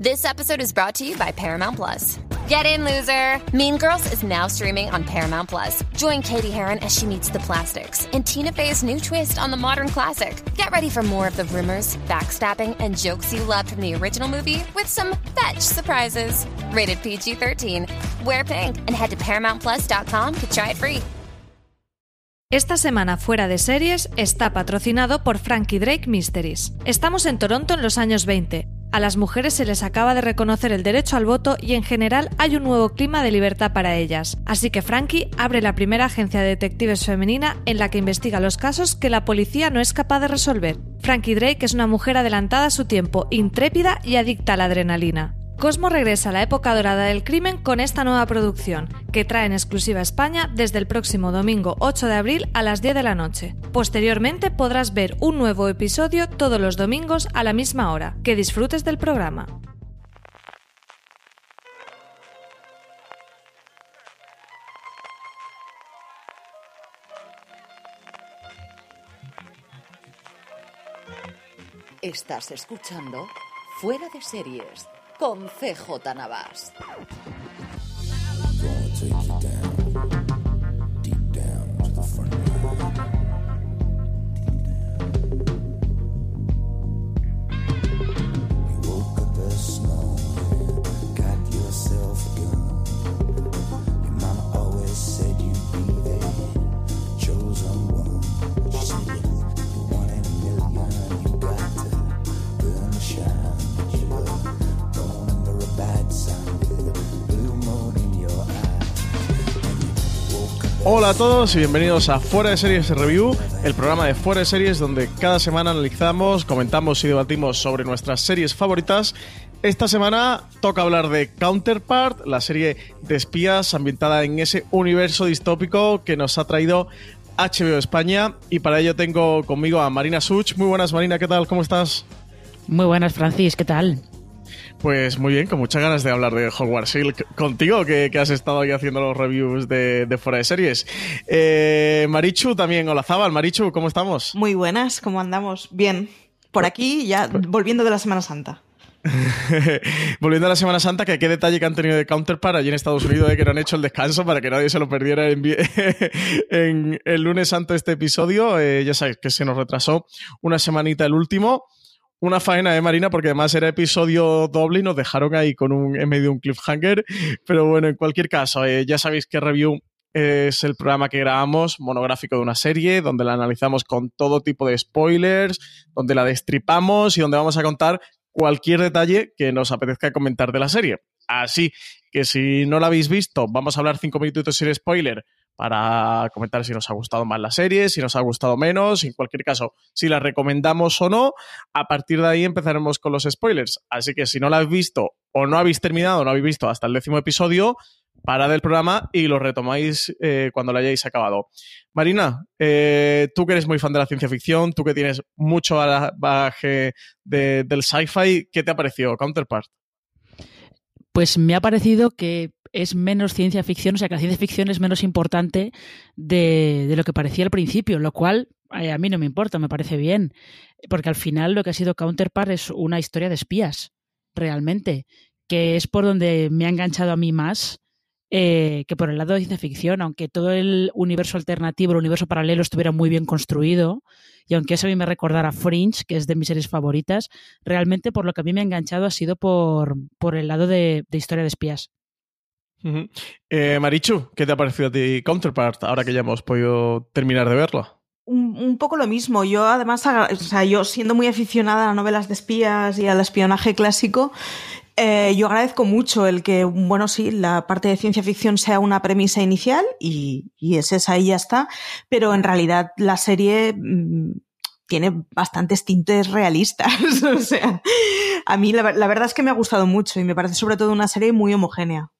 This episode is brought to you by Paramount Plus. Get in, loser! Mean Girls is now streaming on Paramount Plus. Join Katie Heron as she meets the plastics in Tina Fey's new twist on the modern classic. Get ready for more of the rumors, backstabbing, and jokes you loved from the original movie with some fetch surprises. Rated PG 13. Wear pink and head to ParamountPlus.com to try it free. Esta semana fuera de series está patrocinado por Frankie Drake Mysteries. Estamos en Toronto en los años 20. A las mujeres se les acaba de reconocer el derecho al voto y en general hay un nuevo clima de libertad para ellas. Así que Frankie abre la primera agencia de detectives femenina en la que investiga los casos que la policía no es capaz de resolver. Frankie Drake es una mujer adelantada a su tiempo, intrépida y adicta a la adrenalina. Cosmo regresa a la época dorada del crimen con esta nueva producción, que trae en exclusiva a España desde el próximo domingo 8 de abril a las 10 de la noche. Posteriormente podrás ver un nuevo episodio todos los domingos a la misma hora. Que disfrutes del programa. Estás escuchando Fuera de Series con CJ Navas. Hola a todos y bienvenidos a Fuera de Series Review, el programa de Fuera de Series donde cada semana analizamos, comentamos y debatimos sobre nuestras series favoritas. Esta semana toca hablar de Counterpart, la serie de espías ambientada en ese universo distópico que nos ha traído HBO España y para ello tengo conmigo a Marina Such. Muy buenas Marina, ¿qué tal? ¿Cómo estás? Muy buenas Francis, ¿qué tal? Pues muy bien, con muchas ganas de hablar de Hogwarts contigo, que, has estado ahí haciendo los reviews de, fuera de series. Eh, Marichu también, hola Zabal, Marichu, ¿cómo estamos? Muy buenas, ¿cómo andamos? Bien, por aquí ya volviendo de la Semana Santa. Volviendo a la Semana Santa, que qué detalle que han tenido de Counterpart allí en Estados Unidos de que no han hecho el descanso para que nadie se lo perdiera en, el lunes santo este episodio. Eh, ya sabéis que se nos retrasó una semanita el último una faena de Marina porque además era episodio doble y nos dejaron ahí con un, en medio de un cliffhanger. Pero bueno, en cualquier caso, eh, ya sabéis que Review es el programa que grabamos, monográfico de una serie, donde la analizamos con todo tipo de spoilers, donde la destripamos y donde vamos a contar cualquier detalle que nos apetezca comentar de la serie. Así que si no la habéis visto, vamos a hablar cinco minutos sin spoiler para comentar si nos ha gustado más la serie, si nos ha gustado menos, en cualquier caso, si la recomendamos o no. A partir de ahí empezaremos con los spoilers. Así que si no la habéis visto o no habéis terminado, no habéis visto hasta el décimo episodio, parad el programa y lo retomáis eh, cuando lo hayáis acabado. Marina, eh, tú que eres muy fan de la ciencia ficción, tú que tienes mucho bagaje del sci-fi, ¿qué te ha parecido Counterpart? Pues me ha parecido que es menos ciencia ficción, o sea que la ciencia ficción es menos importante de, lo que parecía al principio, lo cual a mí no me importa, me parece bien, porque al final lo que ha sido Counterpart es una historia de espías, realmente, que es por donde me ha enganchado a mí más eh, que por el lado de ciencia ficción, aunque todo el universo alternativo, el universo paralelo estuviera muy bien construido, y aunque eso a mí me recordara Fringe, que es de mis series favoritas, realmente por lo que a mí me ha enganchado ha sido por, por el lado de historia de espías. Eh, Marichu, ¿qué te ha parecido a ti Counterpart ahora que ya hemos podido terminar de verlo? Un, poco lo mismo. Yo, además, o sea, yo siendo muy aficionada a las novelas de espías y al espionaje clásico, eh, yo agradezco mucho el que, bueno, sí, la parte de ciencia ficción sea una premisa inicial y, es esa y ya está, pero en realidad la serie mm, tiene bastantes tintes realistas. o sea, a mí la, verdad es que me ha gustado mucho y me parece sobre todo una serie muy homogénea.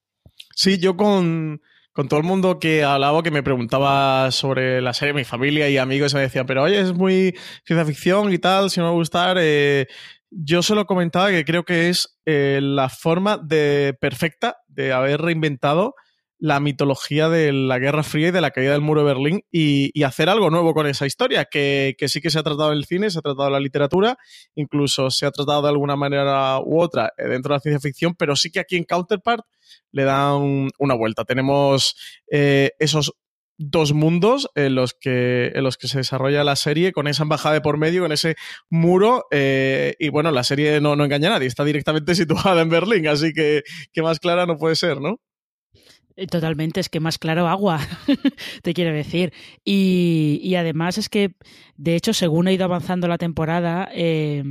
Sí, yo con, con todo el mundo que hablaba, que me preguntaba sobre la serie, mi familia y amigos me decían, pero oye, es muy ciencia ficción y tal, si no me gustar. Eh, yo solo comentaba que creo que es eh, la forma de perfecta de haber reinventado la mitología de la Guerra Fría y de la caída del muro de Berlín y, hacer algo nuevo con esa historia, que, sí que se ha tratado el cine, se ha tratado la literatura, incluso se ha tratado de alguna manera u otra eh, dentro de la ciencia ficción, pero sí que aquí en Counterpart le dan una vuelta. Tenemos eh, esos dos mundos en los que en los que se desarrolla la serie con esa embajada de por medio, con ese muro eh, y bueno, la serie no, no engaña a nadie, está directamente situada en Berlín, así que, que más clara no puede ser, ¿no? Eh, totalmente, es que más claro agua, te quiero decir. Y, además es que, de hecho, según ha ido avanzando la temporada, eh,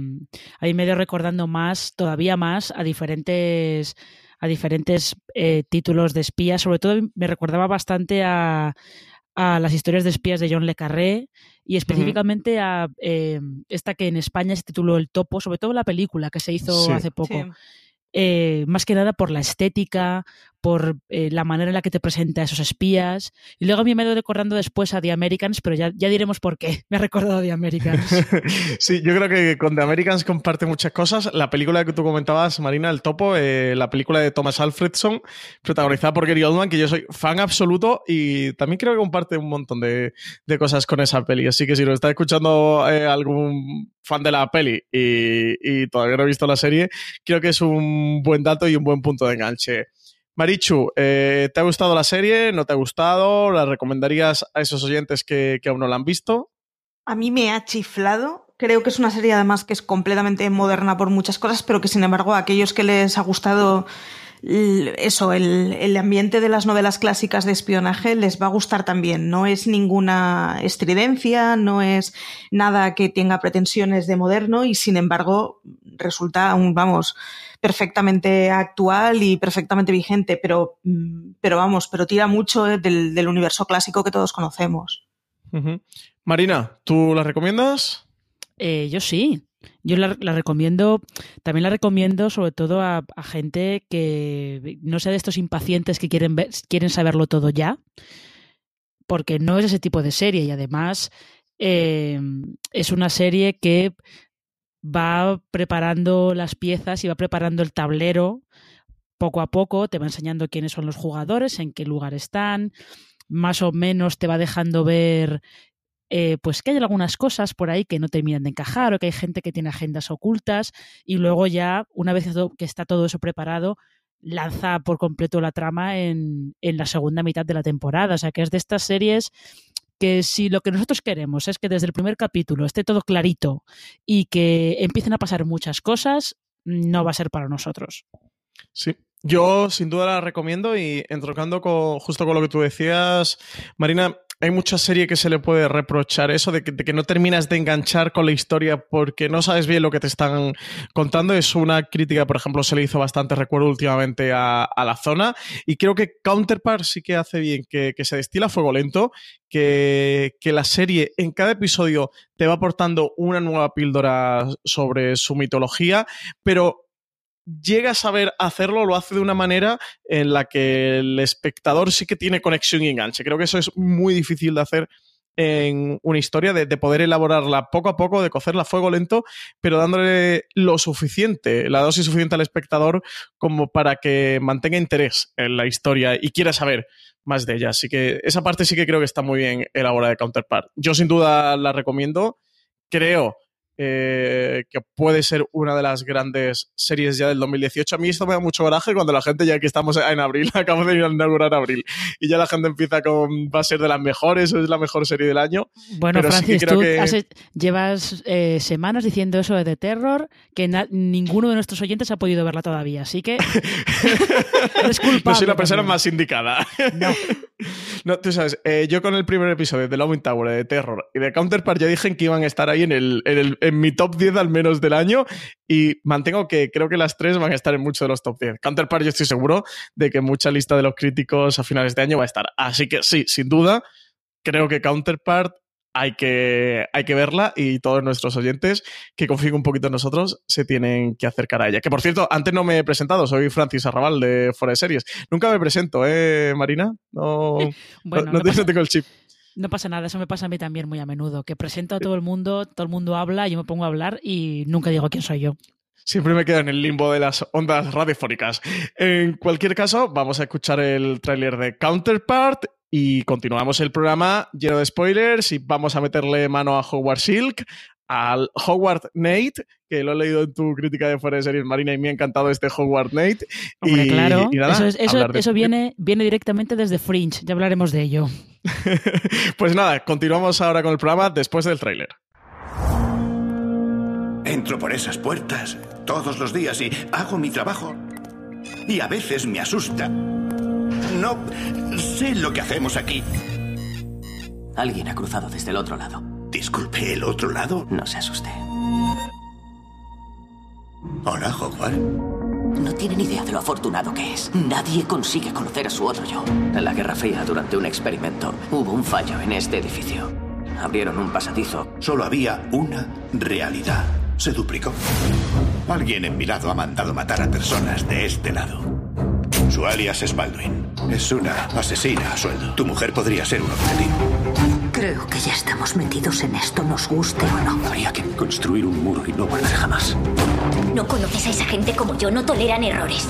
ahí me he ido recordando más, todavía más, a diferentes a diferentes eh, títulos de espías. Sobre todo me recordaba bastante a, a las historias de espías de John Le Carré y específicamente a esta que en España se tituló El Topo, sobre todo la película que se hizo hace poco. Eh, más que nada por la estética, por eh, la manera en la que te presenta a esos espías. Y luego a mí me he recordando después a The Americans, pero ya, ya diremos por qué. Me ha recordado a The Americans. sí, yo creo que con The Americans comparte muchas cosas. La película que tú comentabas, Marina, El Topo, eh, la película de Thomas Alfredson, protagonizada por Gary Oldman, que yo soy fan absoluto y también creo que comparte un montón de, de cosas con esa peli. Así que si nos está escuchando algún fan de la peli y, todavía no he visto la serie, creo que es un buen dato y un buen punto de enganche. Marichu, eh, ¿te ha gustado la serie? ¿No te ha gustado? ¿La recomendarías a esos oyentes que, aún no la han visto? A mí me ha chiflado. Creo que es una serie además que es completamente moderna por muchas cosas, pero que sin embargo a aquellos que les ha gustado eso, el, el, ambiente de las novelas clásicas de espionaje les va a gustar también. No es ninguna estridencia, no es nada que tenga pretensiones de moderno y sin embargo resulta, vamos, perfectamente actual y perfectamente vigente, pero, mm, pero vamos, pero tira mucho eh, del, universo clásico que todos conocemos. Marina, ¿tú la recomiendas? Eh, yo sí. Yo la, recomiendo, también la recomiendo sobre todo a, gente que no sea de estos impacientes que quieren, quieren saberlo todo ya, porque no es ese tipo de serie. Y además eh, es una serie que va preparando las piezas y va preparando el tablero poco a poco, te va enseñando quiénes son los jugadores, en qué lugar están, más o menos te va dejando ver eh, pues que hay algunas cosas por ahí que no terminan de encajar o que hay gente que tiene agendas ocultas y luego ya, una vez que está todo eso preparado, lanza por completo la trama en, en la segunda mitad de la temporada. O sea que es de estas series que si lo que nosotros queremos es que desde el primer capítulo esté todo clarito y que empiecen a pasar muchas cosas, no va a ser para nosotros. Sí, yo sin duda la recomiendo y entrocando con, justo con lo que tú decías, Marina, hay mucha serie que se le puede reprochar eso de que, no terminas de enganchar con la historia porque no sabes bien lo que te están contando. Es una crítica, por ejemplo, se le hizo bastante recuerdo últimamente a, la zona. Y creo que Counterpart sí que hace bien que, se destila fuego lento, que, que la serie en cada episodio te va aportando una nueva píldora sobre su mitología, pero llega a saber hacerlo, lo hace de una manera en la que el espectador sí que tiene conexión y enganche. Creo que eso es muy difícil de hacer en una historia, de, poder elaborarla poco a poco, de cocerla a fuego lento, pero dándole lo suficiente, la dosis suficiente al espectador como para que mantenga interés en la historia y quiera saber más de ella. Así que esa parte sí que creo que está muy bien elaborada de Counterpart. Yo sin duda la recomiendo. Creo eh, que puede ser una de las grandes series ya del 2018. A mí esto me da mucho coraje cuando la gente, ya que estamos en abril, acabamos de inaugurar abril, y ya la gente empieza con va a ser de las mejores, es la mejor serie del año. Bueno, Francis, tú llevas eh, semanas diciendo eso de The Terror, que ninguno de nuestros oyentes ha podido verla todavía, así que No soy la persona más indicada. No. no tú sabes, eh, yo con el primer episodio de Loving Tower, de Terror y de Counterpart ya dije que iban a estar ahí en el, en el en mi top 10 al menos del año y mantengo que creo que las tres van a estar en muchos de los top 10. Counterpart yo estoy seguro de que mucha lista de los críticos a finales de año va a estar. Así que sí, sin duda, creo que Counterpart hay que, hay que verla y todos nuestros oyentes que confíen un poquito en nosotros se tienen que acercar a ella. Que por cierto, antes no me he presentado, soy Francis Arrabal de Fuera de Series. Nunca me presento, ¿eh, Marina? No, Bueno, no, no pasa- tengo el chip. No pasa nada, eso me pasa a mí también muy a menudo, que presento a todo el mundo, todo el mundo habla, yo me pongo a hablar y nunca digo quién soy yo. Siempre me quedo en el limbo de las ondas radiofónicas. En cualquier caso, vamos a escuchar el tráiler de Counterpart y continuamos el programa lleno de spoilers y vamos a meterle mano a Howard Silk, al Howard Nate, que lo he leído en tu crítica de fuera de series Marina y me ha encantado este Howard Nate. Hombre, y, claro, y nada, eso, es- eso- hablar de- eso viene, viene directamente desde Fringe, ya hablaremos de ello. pues nada, continuamos ahora con el programa después del tráiler. Entro por esas puertas todos los días y hago mi trabajo. Y a veces me asusta. No sé lo que hacemos aquí. Alguien ha cruzado desde el otro lado. Disculpe, ¿el otro lado? No se asuste. Hola, Howard. No tienen idea de lo afortunado que es. Nadie consigue conocer a su otro yo. En la Guerra Fría, durante un experimento, hubo un fallo en este edificio. Abrieron un pasadizo. Solo había una realidad. Se duplicó. Alguien en mi lado ha mandado matar a personas de este lado. Su alias es Baldwin. Es una asesina a sueldo. Tu mujer podría ser un objetivo. Creo que ya estamos metidos en esto, nos guste o no. Habría que construir un muro y no volver jamás. No conoces a esa gente como yo, no toleran errores.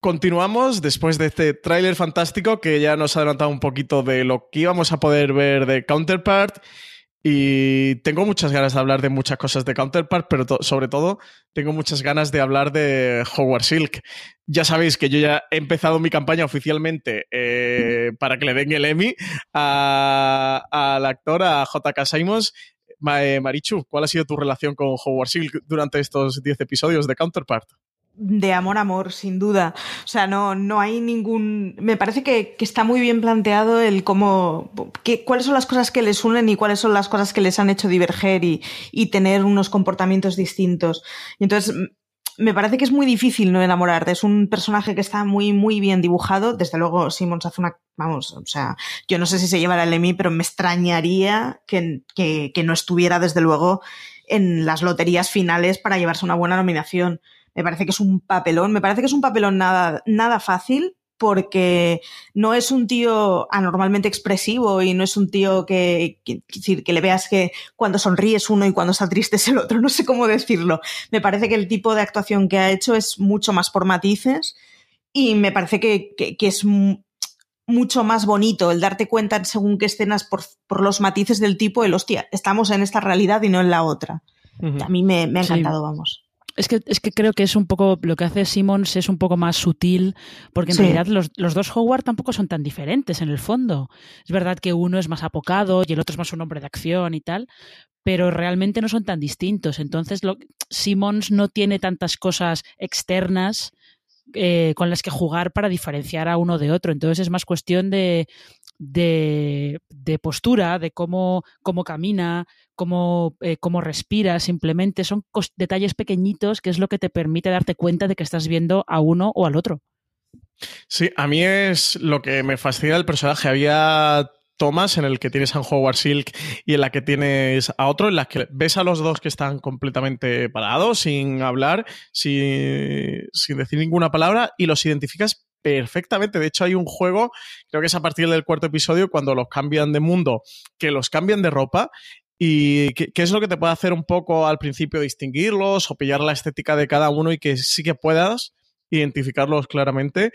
Continuamos después de este tráiler fantástico que ya nos ha adelantado un poquito de lo que íbamos a poder ver de Counterpart. Y tengo muchas ganas de hablar de muchas cosas de Counterpart, pero to- sobre todo tengo muchas ganas de hablar de Howard Silk. Ya sabéis que yo ya he empezado mi campaña oficialmente eh, para que le den el Emmy a- al actor, a J.K. Simons. Ma- eh, Marichu, ¿cuál ha sido tu relación con Howard Silk durante estos 10 episodios de Counterpart? De amor amor, sin duda. O sea, no, no hay ningún. Me parece que, que está muy bien planteado el cómo. qué- cuáles son las cosas que les unen y cuáles son las cosas que les han hecho diverger y, y tener unos comportamientos distintos. Y entonces. Me parece que es muy difícil no enamorarte. Es un personaje que está muy, muy bien dibujado. Desde luego, Simmons hace una. Vamos, o sea, yo no sé si se llevará el Emmy, pero me extrañaría que, que, que no estuviera, desde luego, en las loterías finales para llevarse una buena nominación. Me parece que es un papelón, me parece que es un papelón nada, nada fácil porque no es un tío anormalmente expresivo y no es un tío que, que, que le veas que cuando sonríe es uno y cuando está triste es el otro, no sé cómo decirlo. Me parece que el tipo de actuación que ha hecho es mucho más por matices y me parece que, que, que es mu- mucho más bonito el darte cuenta en según qué escenas por, por los matices del tipo, el hostia, estamos en esta realidad y no en la otra. A mí me, me ha Sí. encantado, vamos. Es que, es que creo que es un poco, lo que hace Simmons es un poco más sutil, porque en Sí. realidad los, los dos Howard tampoco son tan diferentes en el fondo. Es verdad que uno es más apocado y el otro es más un hombre de acción y tal, pero realmente no son tan distintos. Entonces, lo, Simmons no tiene tantas cosas externas eh, con las que jugar para diferenciar a uno de otro. Entonces es más cuestión de, de, de postura, de cómo, cómo camina, cómo, eh, cómo respira, simplemente son detalles pequeñitos que es lo que te permite darte cuenta de que estás viendo a uno o al otro. Sí, a mí es lo que me fascina del personaje. Había tomas en el que tienes a Howard Silk y en la que tienes a otro, en las que ves a los dos que están completamente parados, sin hablar, sin, sin decir ninguna palabra, y los identificas perfectamente. De hecho, hay un juego, creo que es a partir del cuarto episodio, cuando los cambian de mundo, que los cambian de ropa. Y qué qué es lo que te puede hacer un poco al principio distinguirlos o pillar la estética de cada uno y que sí que puedas identificarlos claramente.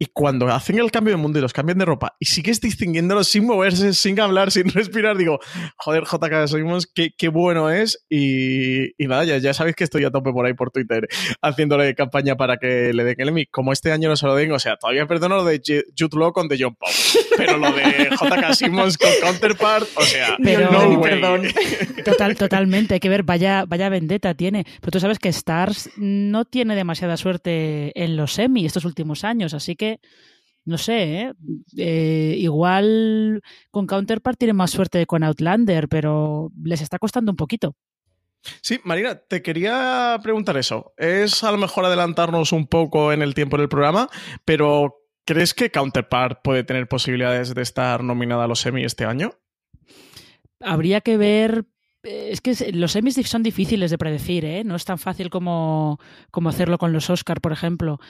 Y cuando hacen el cambio de mundo y los cambian de ropa y sigues distinguiéndolos sin moverse, sin hablar, sin respirar, digo, joder, JK Simons, qué, qué bueno es. Y, y nada, ya, ya sabéis que estoy a tope por ahí por Twitter haciéndole campaña para que le den el Emmy. Como este año no se lo den, o sea, todavía perdono lo de Ju- Jude Law con The John Paul, pero lo de JK Simmons con Counterpart, o sea, Pero- no way. perdón. Total, totalmente, hay que ver, vaya, vaya vendetta tiene. Pero tú sabes que Stars no tiene demasiada suerte en los Emmy estos últimos años, así que no sé, ¿eh? Eh, igual con Counterpart tiene más suerte que con Outlander, pero les está costando un poquito. Sí, Marina, te quería preguntar eso. Es a lo mejor adelantarnos un poco en el tiempo del programa, pero ¿crees que Counterpart puede tener posibilidades de estar nominada a los Emmy este año? Habría que ver eh, es que los semis son difíciles de predecir, ¿eh? No es tan fácil como, como hacerlo con los Oscar, por ejemplo.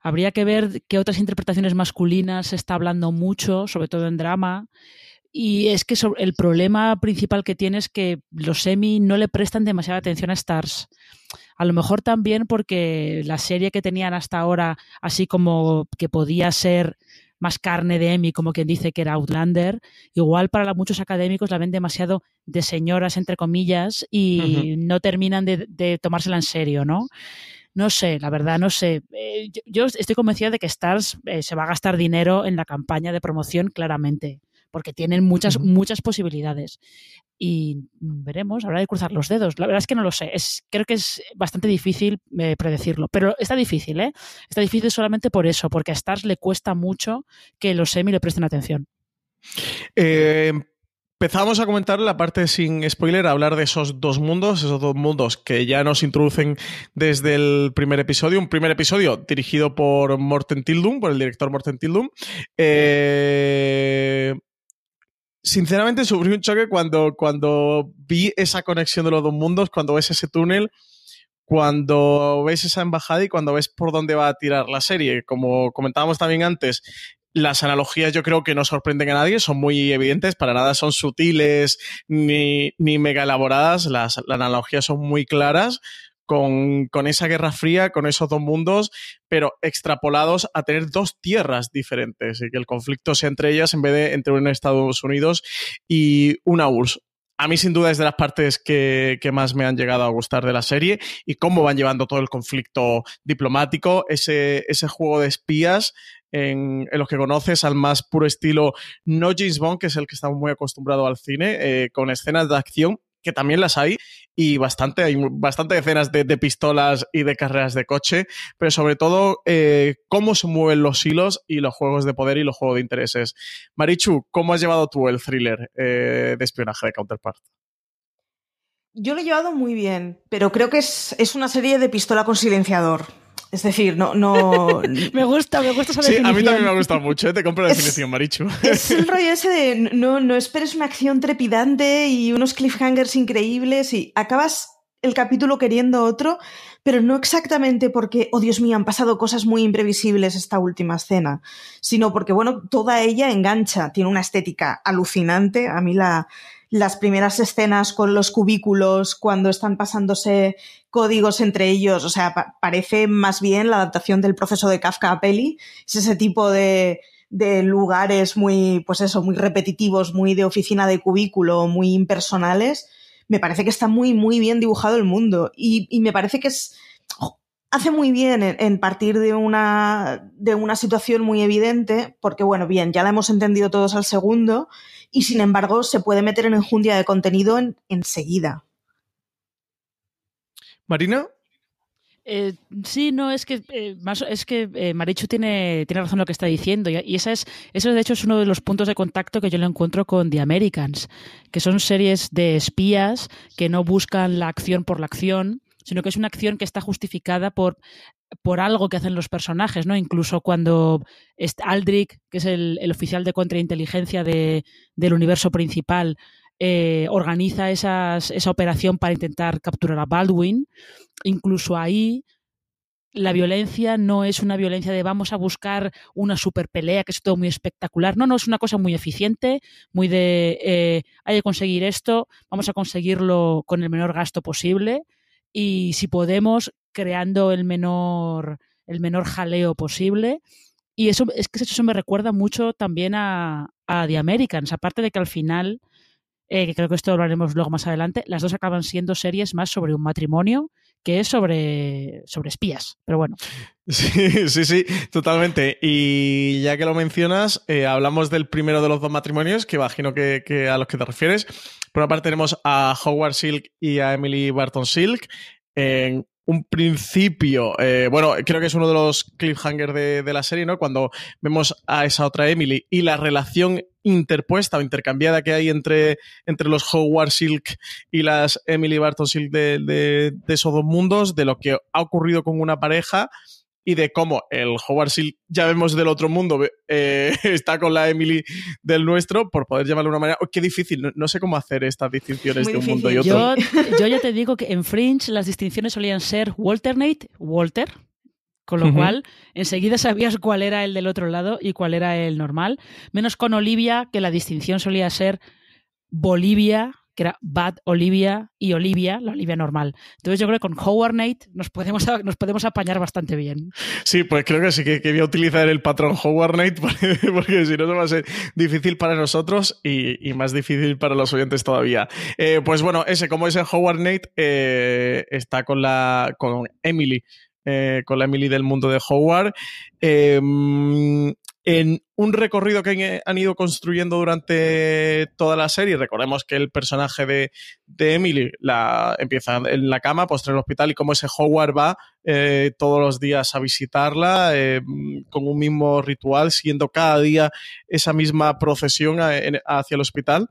Habría que ver qué otras interpretaciones masculinas se está hablando mucho, sobre todo en drama. Y es que el problema principal que tiene es que los semi no le prestan demasiada atención a Stars. A lo mejor también porque la serie que tenían hasta ahora, así como que podía ser más carne de Emmy, como quien dice que era Outlander, igual para muchos académicos la ven demasiado de señoras, entre comillas, y no terminan de, tomársela en serio, ¿no? No sé, la verdad, no sé. Eh, yo, estoy convencida de que Stars eh, se va a gastar dinero en la campaña de promoción, claramente porque tienen muchas, muchas posibilidades. Y veremos, habrá de cruzar los dedos. La verdad es que no lo sé. Es, creo que es bastante difícil eh, predecirlo. Pero está difícil, ¿eh? Está difícil solamente por eso, porque a Stars le cuesta mucho que los semi le presten atención. Eh, empezamos a comentar la parte sin spoiler, a hablar de esos dos mundos, esos dos mundos que ya nos introducen desde el primer episodio. Un primer episodio dirigido por Morten Tildum, por el director Morten Tildum. Eh, sinceramente sufrí un choque cuando, cuando vi esa conexión de los dos mundos, cuando ves ese túnel, cuando ves esa embajada y cuando ves por dónde va a tirar la serie. Como comentábamos también antes, las analogías yo creo que no sorprenden a nadie, son muy evidentes, para nada son sutiles ni, ni mega elaboradas, las, las analogías son muy claras con, esa guerra fría, con esos dos mundos, pero extrapolados a tener dos tierras diferentes y que el conflicto sea entre ellas en vez de entre un Estados Unidos y una URSS. A mí sin duda es de las partes que, más me han llegado a gustar de la serie y cómo van llevando todo el conflicto diplomático, ese, juego de espías en, los que conoces al más puro estilo no James Bond, que es el que estamos muy acostumbrados al cine, eh, con escenas de acción que también las hay, y bastante, hay bastante escenas de, pistolas y de carreras de coche, pero sobre todo eh, cómo se mueven los hilos y los juegos de poder y los juegos de intereses. Marichu, ¿cómo has llevado tú el thriller eh, de espionaje de Counterpart? Yo lo he llevado muy bien, pero creo que es, es una serie de pistola con silenciador. Es decir, no, no. me gusta, me gusta esa definición. Sí, a mí también me ha gustado mucho, ¿eh? te compro la definición, Marichu. Es el rollo ese de no, no esperes una acción trepidante y unos cliffhangers increíbles y acabas el capítulo queriendo otro, pero no exactamente porque, oh Dios mío, han pasado cosas muy imprevisibles esta última escena, sino porque, bueno, toda ella engancha, tiene una estética alucinante. A mí la, las primeras escenas con los cubículos, cuando están pasándose códigos entre ellos, o sea, parece más bien la adaptación del proceso de Kafka a peli, es ese tipo de, de lugares muy, pues eso, muy repetitivos, muy de oficina de cubículo, muy impersonales, me parece que está muy, muy bien dibujado el mundo y, me parece que es, hace muy bien en, partir de una, de una situación muy evidente, porque bueno, bien, ya la hemos entendido todos al segundo, y sin embargo se puede meter en enjundia de contenido enseguida. Marina. Eh, sí, no, es que eh, es que eh, Marichu tiene, tiene razón en lo que está diciendo. Y, esa es, eso de hecho es uno de los puntos de contacto que yo le encuentro con The Americans, que son series de espías que no buscan la acción por la acción, sino que es una acción que está justificada por por algo que hacen los personajes, ¿no? Incluso cuando Aldrich, que es el, oficial de contrainteligencia de, del universo principal, eh, organiza esa operación para intentar capturar a Baldwin, incluso ahí la violencia no es una violencia de vamos a buscar una super pelea, que es todo muy espectacular. No, no, es una cosa muy eficiente, muy de eh, hay que conseguir esto, vamos a conseguirlo con el menor gasto posible y si podemos creando el menor el menor jaleo posible y eso es que eso me recuerda mucho también a, a The Americans aparte de que al final eh, que creo que esto lo hablaremos luego más adelante las dos acaban siendo series más sobre un matrimonio que es sobre, sobre espías. Pero bueno. Sí, sí, sí, totalmente. Y ya que lo mencionas, eh, hablamos del primero de los dos matrimonios, que imagino que, que, a los que te refieres. Por una parte tenemos a Howard Silk y a Emily Barton Silk en un principio, eh, bueno, creo que es uno de los cliffhangers de, la serie, ¿no? Cuando vemos a esa otra Emily y la relación interpuesta o intercambiada que hay entre, entre los Howard Silk y las Emily Barton Silk de, de esos dos mundos, de lo que ha ocurrido con una pareja y de cómo el Howard Silk, ya vemos del otro mundo, eh, está con la Emily del nuestro, por poder llamarlo de una manera. Oh, qué difícil, no, no, sé cómo hacer estas distinciones Muy de un difícil. mundo y otro. Yo, yo, ya te digo que en Fringe las distinciones solían ser Walternate, Walter, con lo uh -huh. cual enseguida sabías cuál era el del otro lado y cuál era el normal, menos con Olivia, que la distinción solía ser Bolivia, que era Bad Olivia y Olivia, la Olivia normal. Entonces yo creo que con Howard Nate nos podemos, nos podemos apañar bastante bien. Sí, pues creo que sí que, que utilizar el patrón Howard Nate porque, si no va a ser difícil para nosotros y, y más difícil para los oyentes todavía. Eh, pues bueno, ese, como ese Howard Nate eh, está con la con Emily. Eh, con la Emily del mundo de Howard. Eh, en un recorrido que han ido construyendo durante toda la serie. Recordemos que el personaje de, Emily la, empieza en la cama, postre en el hospital, y como ese Howard va eh, todos los días a visitarla eh, con un mismo ritual, siguiendo cada día esa misma procesión hacia el hospital.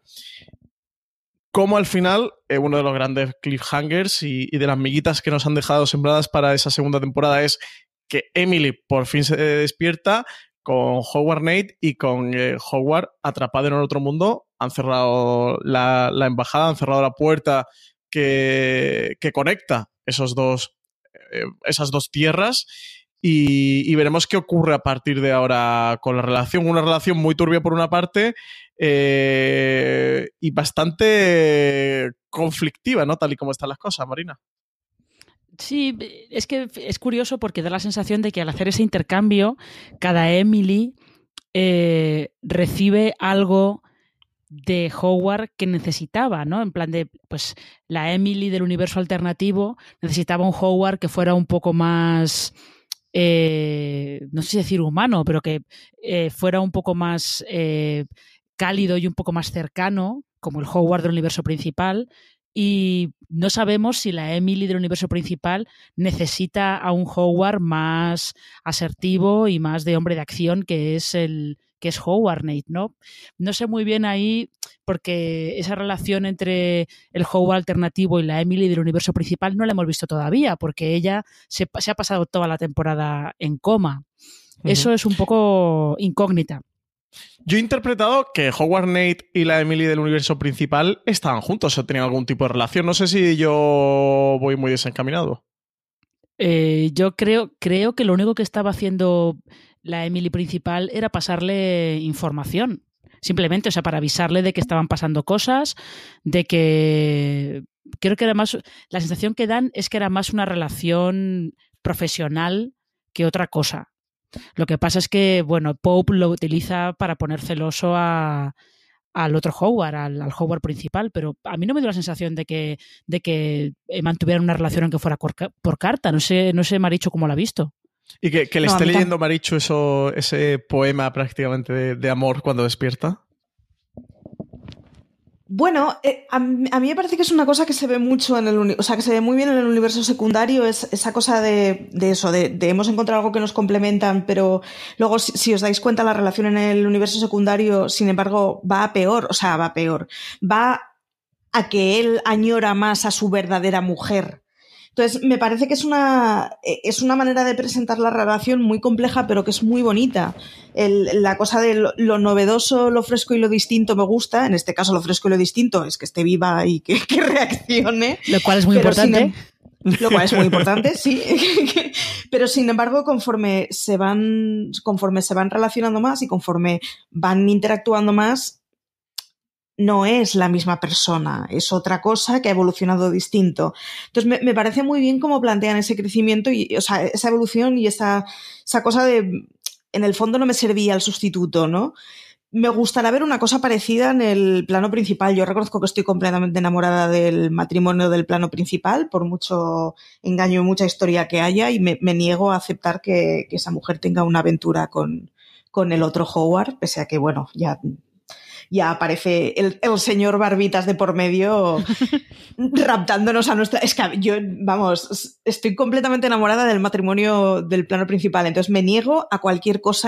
Como al final, eh, uno de los grandes cliffhangers y, y de las miguitas que nos han dejado sembradas para esa segunda temporada es que Emily por fin se despierta, con Howard Nate y con eh, Howard atrapado en otro mundo. Han cerrado la, la embajada, han cerrado la puerta que, que conecta esos dos, eh, esas dos tierras. Y, y, veremos qué ocurre a partir de ahora con la relación. Una relación muy turbia por una parte eh, y bastante conflictiva, ¿no? Tal y como están las cosas, Marina. Sí, es que es curioso porque da la sensación de que al hacer ese intercambio, cada Emily eh, recibe algo de Howard que necesitaba, ¿no? En plan de, pues, la Emily del universo alternativo necesitaba un Howard que fuera un poco más, eh, no sé si decir humano, pero que eh, fuera un poco más cálido y un poco más cercano, como el Howard del universo principal, y no sabemos si la Emily del universo principal necesita a un Howard más asertivo y más de hombre de acción que es el que es Howard Nate, ¿no? No sé muy bien ahí porque esa relación entre el Howard alternativo y la Emily del universo principal no la hemos visto todavía porque ella se, se ha pasado toda la temporada en coma. Uh -huh. Eso es un poco incógnita. Yo he interpretado que Howard Nate y la Emily del universo principal estaban juntos o tenían algún tipo de relación. No sé si yo voy muy desencaminado. Eh, yo creo, creo que lo único que estaba haciendo la Emily principal era pasarle información. Simplemente, o sea, para avisarle de que estaban pasando cosas, de que creo que era más. La sensación que dan es que era más una relación profesional que otra cosa. Lo que pasa es que, bueno, Pope lo utiliza para poner celoso a, al otro Howard, al, al, Howard principal, pero a mí no me dio la sensación de que, de que mantuvieran una relación aunque fuera por, por, carta. No sé, no sé Maricho cómo lo ha visto. Y que, que le no, esté leyendo Maricho eso, ese poema prácticamente de, de amor cuando despierta. Bueno, eh, a, mí me parece que es una cosa que se ve mucho en el o sea, que se ve muy bien en el universo secundario, es esa cosa de, de eso, de, de, hemos encontrado algo que nos complementan, pero luego, si, si, os dais cuenta, la relación en el universo secundario, sin embargo, va a peor, o sea, va a peor. Va a que él añora más a su verdadera mujer. Entonces, me parece que es una, es una manera de presentar la relación muy compleja, pero que es muy bonita. El, la cosa de lo, lo, novedoso, lo fresco y lo distinto me gusta. En este caso, lo fresco y lo distinto es que esté viva y que, que reaccione. Lo cual es muy importante. Sin, lo cual es muy importante, sí. Pero sin embargo, conforme se van, conforme se van relacionando más y conforme van interactuando más, no es la misma persona, es otra cosa que ha evolucionado distinto. Entonces, me, me parece muy bien cómo plantean ese crecimiento y, o sea, esa evolución y esa, esa cosa de, en el fondo no me servía el sustituto, ¿no? Me gustaría ver una cosa parecida en el plano principal. Yo reconozco que estoy completamente enamorada del matrimonio del plano principal, por mucho engaño y mucha historia que haya, y me, niego a aceptar que, que, esa mujer tenga una aventura con, con el otro Howard, pese a que, bueno, ya ya aparece el, el señor Barbitas de por medio raptándonos a nuestra... Es que yo, vamos, estoy completamente enamorada del matrimonio del plano principal, entonces me niego a cualquier cosa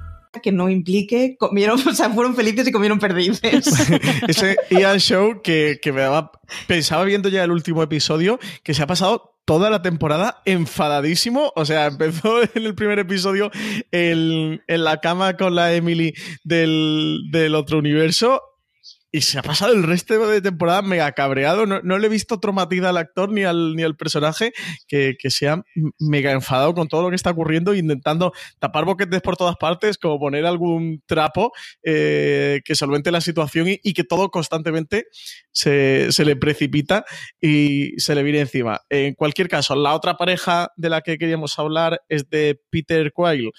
Que no implique comieron, o sea, fueron felices y comieron perdices. Ese Ian Show que, que me daba, pensaba viendo ya el último episodio que se ha pasado toda la temporada enfadadísimo. O sea, empezó en el primer episodio en, en la cama con la Emily del, del otro universo y se ha pasado el resto de temporada mega cabreado. No, no le he visto traumatizado al actor ni al, ni al personaje que, que se mega enfadado con todo lo que está ocurriendo, intentando tapar boquetes por todas partes, como poner algún trapo eh, que solvente la situación y, y que todo constantemente se, se, le precipita y se le viene encima. En cualquier caso, la otra pareja de la que queríamos hablar es de Peter Quayle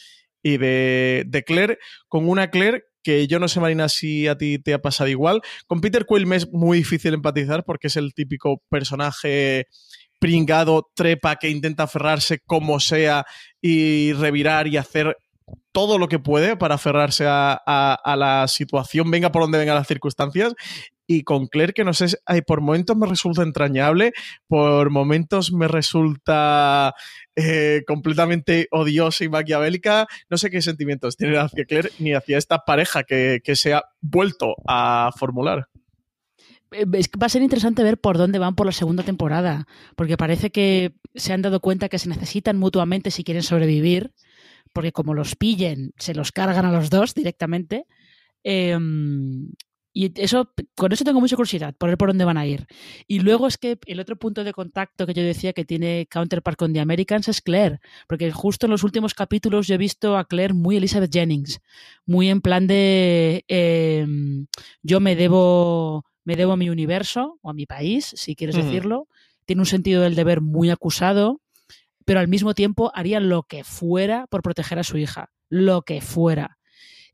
y de, de Claire, con una Claire que yo no sé, Marina, si a ti te ha pasado igual. Con Peter Quill me es muy difícil empatizar porque es el típico personaje pringado, trepa, que intenta aferrarse como sea y revirar y hacer todo lo que puede para aferrarse a, a, la situación, venga por donde vengan las circunstancias. Y con Claire, que no sé, por momentos me resulta entrañable, por momentos me resulta eh, completamente odiosa y maquiavélica. No sé qué sentimientos tiene hacia Claire ni hacia esta pareja que, que se ha vuelto a formular que va a ser interesante ver por dónde van por la segunda temporada, porque parece que se han dado cuenta que se necesitan mutuamente si quieren sobrevivir, porque como los pillen, se los cargan a los dos directamente. Eh, y eso, con eso tengo mucha curiosidad, por ver por dónde van a ir. Y luego es que el otro punto de contacto que yo decía que tiene Counterpart con The Americans es Claire, porque justo en los últimos capítulos yo he visto a Claire muy Elizabeth Jennings, muy en plan de eh, yo me debo, me debo a mi universo o a mi país, si quieres mm. decirlo. Tiene un sentido del deber muy acusado, pero al mismo tiempo haría lo que fuera por proteger a su hija, lo que fuera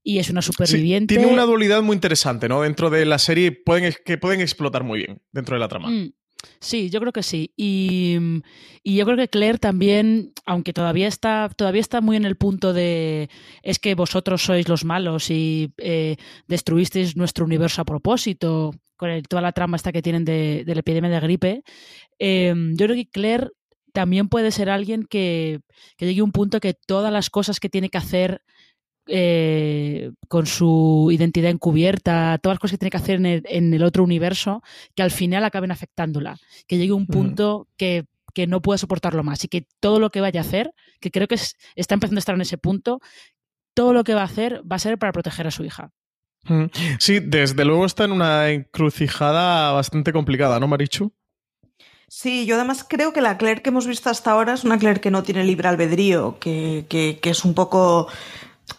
y es una superviviente. Sí, tiene una dualidad muy interesante, ¿no? Dentro de la serie pueden, que pueden explotar muy bien dentro de la trama. Mm, sí, yo creo que sí. Y, y, yo creo que Claire también, aunque todavía está, todavía está muy en el punto de es que vosotros sois los malos y eh, destruisteis nuestro universo a propósito, con el, toda la trama esta que tienen de, de la epidemia de gripe, eh, yo creo que Claire también puede ser alguien que, que llegue a un punto que todas las cosas que tiene que hacer eh, con su identidad encubierta, todas las cosas que tiene que hacer en el, en el, otro universo, que al final acaben afectándola, que llegue a un punto mm. que, que, no pueda soportarlo más y que todo lo que vaya a hacer, que creo que es, está empezando a estar en ese punto, todo lo que va a hacer va a ser para proteger a su hija. Sí, desde luego está en una encrucijada bastante complicada, ¿no, Marichu? Sí, yo además creo que la Claire que hemos visto hasta ahora es una Claire que no tiene libre albedrío, que, que, que es un poco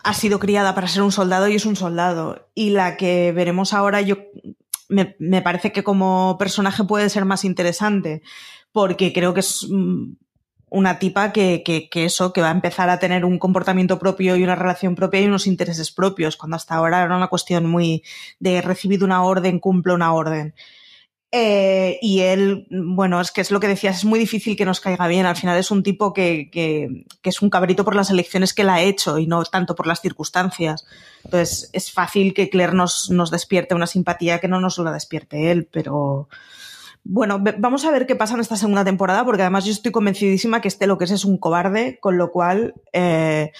ha sido criada para ser un soldado y es un soldado. Y la que veremos ahora, yo me, me, parece que como personaje puede ser más interesante, porque creo que es mm, una tipa que, que, que, eso, que va a empezar a tener un comportamiento propio y una relación propia y unos intereses propios, cuando hasta ahora era una cuestión muy de he recibido una orden, cumplo una orden. Eh, y él, bueno, es que es lo que decías, es muy difícil que nos caiga bien. Al final es un tipo que, que, es un cabrito por las elecciones que él ha hecho y no tanto por las circunstancias. Entonces es fácil que Claire nos, nos despierte una simpatía que no nos la despierte él, pero bueno, vamos a ver qué pasa en esta segunda temporada, porque además yo estoy convencidísima que este lo que es es un cobarde, con lo cual eh,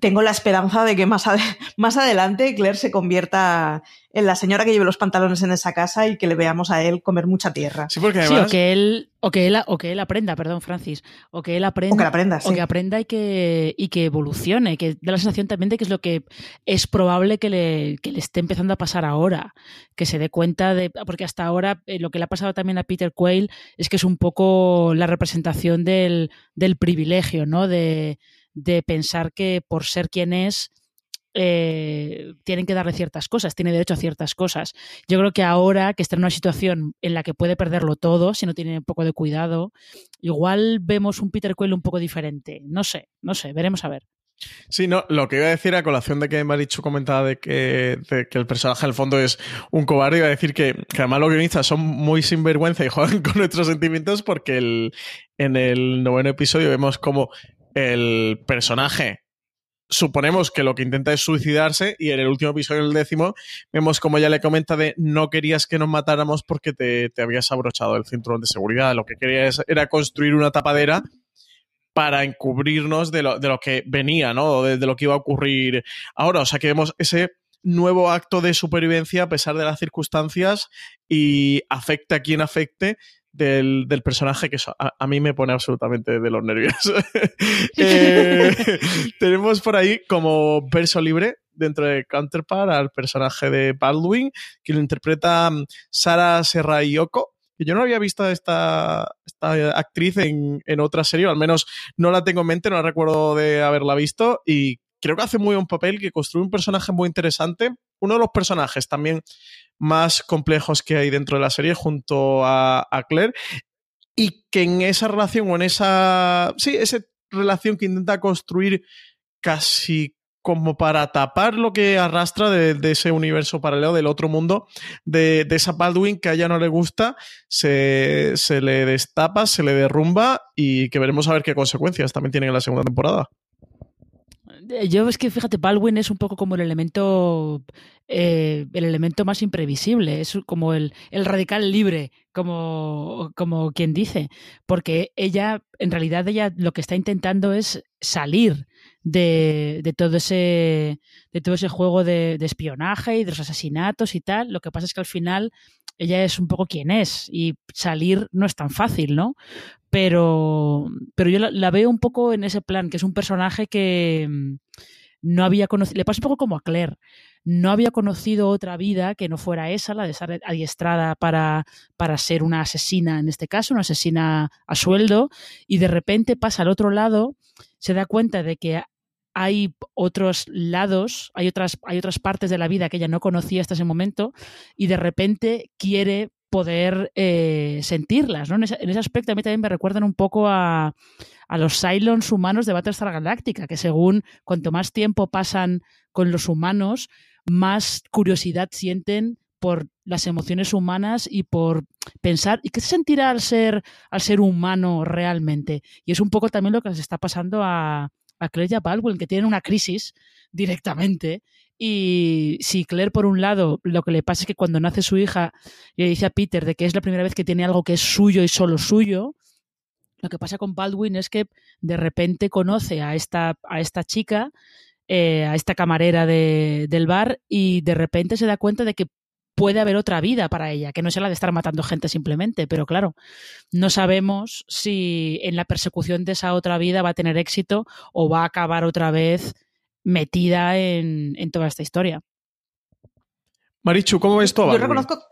tengo la esperanza de que más, ad más adelante Claire se convierta en la señora que lleve los pantalones en esa casa y que le veamos a él comer mucha tierra. Sí, porque además... sí, o que él o que él o que él aprenda, perdón, Francis, o que él aprenda, o que aprenda, sí. o que aprenda y que y que evolucione, que da la sensación también de que es lo que es probable que le, que le esté empezando a pasar ahora, que se dé cuenta de porque hasta ahora eh, lo que le ha pasado también a Peter Quayle es que es un poco la representación del, del privilegio, ¿no? De de pensar que por ser quien es eh, tienen que darle ciertas cosas, tiene derecho a ciertas cosas. Yo creo que ahora que está en una situación en la que puede perderlo todo, si no tiene un poco de cuidado, igual vemos un Peter Quill un poco diferente. No sé, no sé, veremos a ver. Sí, no, lo que iba a decir a colación de que Marichu comentaba de que, de que el personaje en el fondo es un cobarde, iba a decir que, que además los guionistas son muy sinvergüenza y juegan con nuestros sentimientos porque el, en el noveno episodio vemos como el personaje suponemos que lo que intenta es suicidarse y en el último episodio, el décimo, vemos como ella le comenta de no querías que nos matáramos porque te, te habías abrochado el cinturón de seguridad. Lo que querías era construir una tapadera para encubrirnos de lo, de que venía, ¿no? De, de, lo que iba a ocurrir ahora. O sea que vemos ese nuevo acto de supervivencia a pesar de las circunstancias y afecte a quien afecte, del, del, personaje que eso, a, a, mí me pone absolutamente de los nervios. eh, tenemos por ahí como verso libre dentro de Counterpart al personaje de Baldwin, que lo interpreta Sara Serrayoko. Que yo no había visto a esta, esta actriz en, en, otra serie, o al menos no la tengo en mente, no recuerdo de haberla visto, y creo que hace muy buen papel, que construye un personaje muy interesante. Uno de los personajes también más complejos que hay dentro de la serie junto a, Claire y que en esa relación o en esa, sí, esa relación que intenta construir casi como para tapar lo que arrastra de, de ese universo paralelo del otro mundo, de, de, esa Baldwin que a ella no le gusta, se, se le destapa, se le derrumba y que veremos a ver qué consecuencias también tiene en la segunda temporada. Yo es que, fíjate, Baldwin es un poco como el elemento, eh, el elemento más imprevisible, es como el, el radical libre, como, como quien dice, porque ella, en realidad, ella lo que está intentando es salir de, de, todo ese de todo ese juego de, espionaje y de los asesinatos y tal. Lo que pasa es que al final ella es un poco quien es y salir no es tan fácil, ¿no? Pero, pero yo la, la veo un poco en ese plan, que es un personaje que no había conocido, le pasa un poco como a Claire, no había conocido otra vida que no fuera esa, la de estar adiestrada para, para ser una asesina, en este caso, una asesina a sueldo, y de repente pasa al otro lado, se da cuenta de que hay otros lados, hay otras, hay otras partes de la vida que ella no conocía hasta ese momento, y de repente quiere poder eh, sentirlas. ¿no? En, ese, aspecto a mí también me recuerdan un poco a, a los Cylons humanos de Battlestar Galactica, que según cuanto más tiempo pasan con los humanos, más curiosidad sienten por las emociones humanas y por pensar y qué se sentirá al ser al ser humano realmente y es un poco también lo que les está pasando a, a Claire y a Baldwin que tienen una crisis directamente y si Claire, por un lado, lo que le pasa es que cuando nace su hija, le dice a Peter de que es la primera vez que tiene algo que es suyo y solo suyo, lo que pasa con Baldwin es que de repente conoce a esta, a esta chica, eh, a esta camarera de, del bar, y de repente se da cuenta de que puede haber otra vida para ella, que no sea la de estar matando gente simplemente, pero claro, no sabemos si en la persecución de esa otra vida va a tener éxito o va a acabar otra vez metida en, en toda esta historia. Marichu, ¿cómo ves todo? Yo reconozco,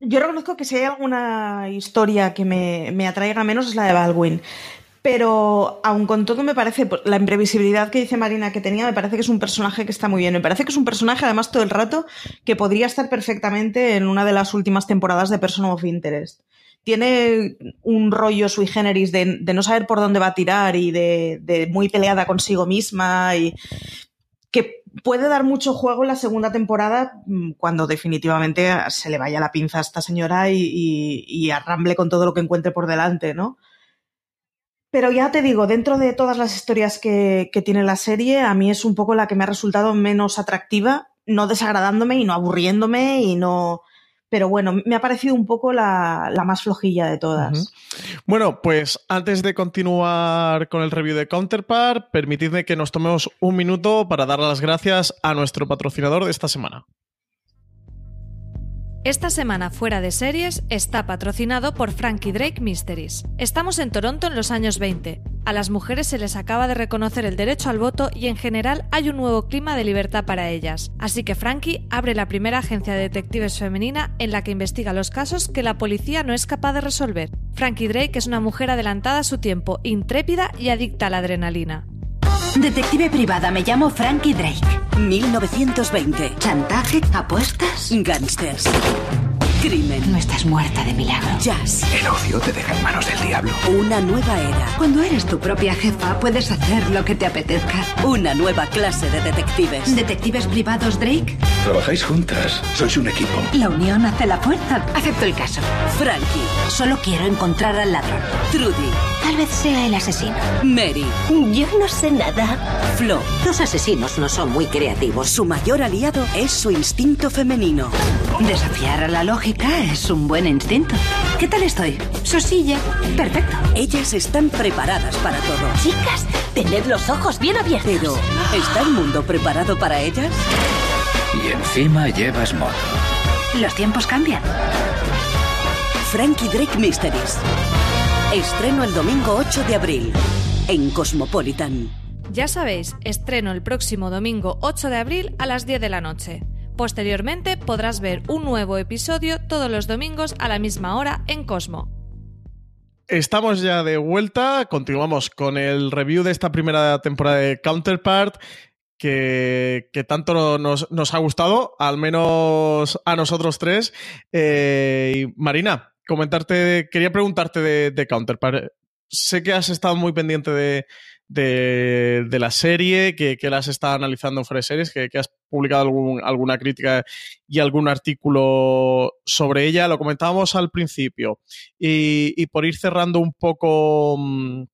yo reconozco que si hay alguna historia que me, me, atraiga menos es la de Baldwin. Pero aun con todo me parece, la imprevisibilidad que dice Marina que tenía, me parece que es un personaje que está muy bien. Me parece que es un personaje, además, todo el rato, que podría estar perfectamente en una de las últimas temporadas de Person of Interest. Tiene un rollo sui generis de, no saber por dónde va a tirar y de, muy peleada consigo misma y que puede dar mucho juego en la segunda temporada cuando definitivamente se le vaya la pinza a esta señora y, arramble con todo lo que encuentre por delante, ¿no? Pero ya te digo, dentro de todas las historias que tiene la serie, a mí es un poco la que me ha resultado menos atractiva, no desagradándome y no aburriéndome y no, pero bueno, me ha parecido un poco la, más flojilla de todas. Bueno, pues antes de continuar con el review de Counterpart, permitidme que nos tomemos un minuto para dar las gracias a nuestro patrocinador de esta semana. Esta semana fuera de series está patrocinado por Frankie Drake Mysteries. Estamos en Toronto en los años 20. A las mujeres se les acaba de reconocer el derecho al voto y en general hay un nuevo clima de libertad para ellas. Así que Frankie abre la primera agencia de detectives femenina en la que investiga los casos que la policía no es capaz de resolver. Frankie Drake es una mujer adelantada a su tiempo, intrépida y adicta a la adrenalina. Detective privada, me llamo Frankie Drake. 1920. Chantaje, apuestas, Gangsters. Crimen. No estás muerta de milagro. Jazz. El ocio te deja en manos del diablo. Una nueva era. Cuando eres tu propia jefa, puedes hacer lo que te apetezca. Una nueva clase de detectives. ¿Detectives privados, Drake? Trabajáis juntas. Sois un equipo. La unión hace la fuerza. Acepto el caso. Frankie. Solo quiero encontrar al ladrón. Trudy. Tal vez sea el asesino. Mary. Yo no sé nada. Flo. Los asesinos no son muy creativos. Su mayor aliado es su instinto femenino. Desafiar a la lógica es un buen instinto. ¿Qué tal estoy? Sosilla. Perfecto. Ellas están preparadas para todo. Chicas, tened los ojos bien abiertos. Pero, ¿está el mundo preparado para ellas? Y encima llevas moto. Los tiempos cambian. Frankie Drake Mysteries. Estreno el domingo 8 de abril en Cosmopolitan. Ya sabéis, estreno el próximo domingo 8 de abril a las 10 de la noche. Posteriormente podrás ver un nuevo episodio todos los domingos a la misma hora en Cosmo. Estamos ya de vuelta, continuamos con el review de esta primera temporada de Counterpart. Que, tanto nos, ha gustado, al menos a nosotros tres. Eh, Marina, comentarte, quería preguntarte de, de Counterpart. Sé que has estado muy pendiente de, de, de, la serie, que, que la has estado analizando en Fuera Series, que has publicado alguna crítica y algún artículo sobre ella. Lo comentábamos al principio. Y, por ir cerrando un poco, un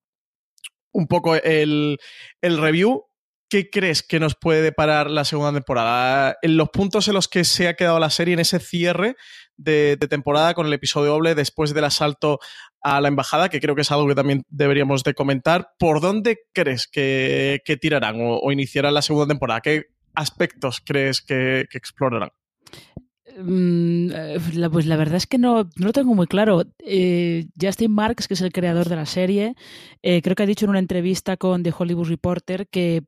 poco el, el review, ¿qué crees que nos puede deparar la segunda temporada? En los puntos en los que se ha quedado la serie, en ese cierre de, de, temporada con el episodio doble después del asalto a la embajada, que creo que es algo que también deberíamos de comentar. ¿Por dónde crees que, que tirarán o, o, iniciarán la segunda temporada? ¿Qué aspectos crees que, explorarán? La, pues la verdad es que no, no lo tengo muy claro. Eh, Justin Marks, que es el creador de la serie, eh, creo que ha dicho en una entrevista con The Hollywood Reporter que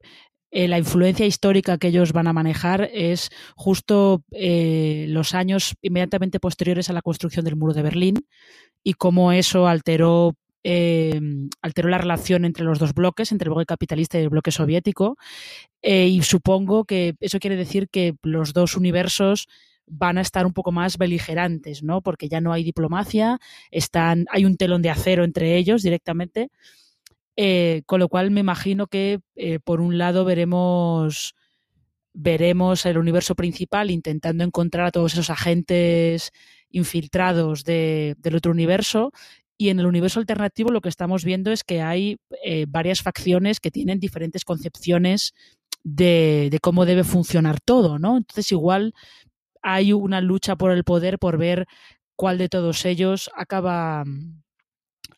eh, la influencia histórica que ellos van a manejar es justo eh, los años inmediatamente posteriores a la construcción del muro de Berlín y cómo eso alteró eh, alteró la relación entre los dos bloques, entre el bloque capitalista y el bloque soviético. Eh, y supongo que eso quiere decir que los dos universos van a estar un poco más beligerantes, ¿no? Porque ya no hay diplomacia, están, hay un telón de acero entre ellos directamente. Eh, con lo cual me imagino que eh, por un lado veremos veremos el universo principal intentando encontrar a todos esos agentes infiltrados de, del otro universo y en el universo alternativo lo que estamos viendo es que hay eh, varias facciones que tienen diferentes concepciones de, de, cómo debe funcionar todo, ¿no? Entonces igual hay una lucha por el poder por ver cuál de todos ellos acaba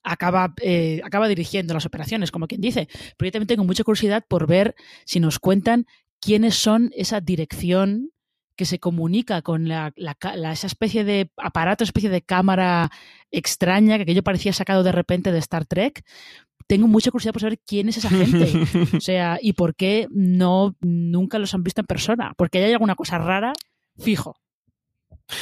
acaba, eh, acaba dirigiendo las operaciones, como quien dice. Pero yo también tengo mucha curiosidad por ver si nos cuentan quiénes son esa dirección que se comunica con la, la, la, esa especie de aparato, especie de cámara extraña que aquello parecía sacado de repente de Star Trek. Tengo mucha curiosidad por saber quién es esa gente. o sea, y por qué no nunca los han visto en persona. Porque hay alguna cosa rara, fijo.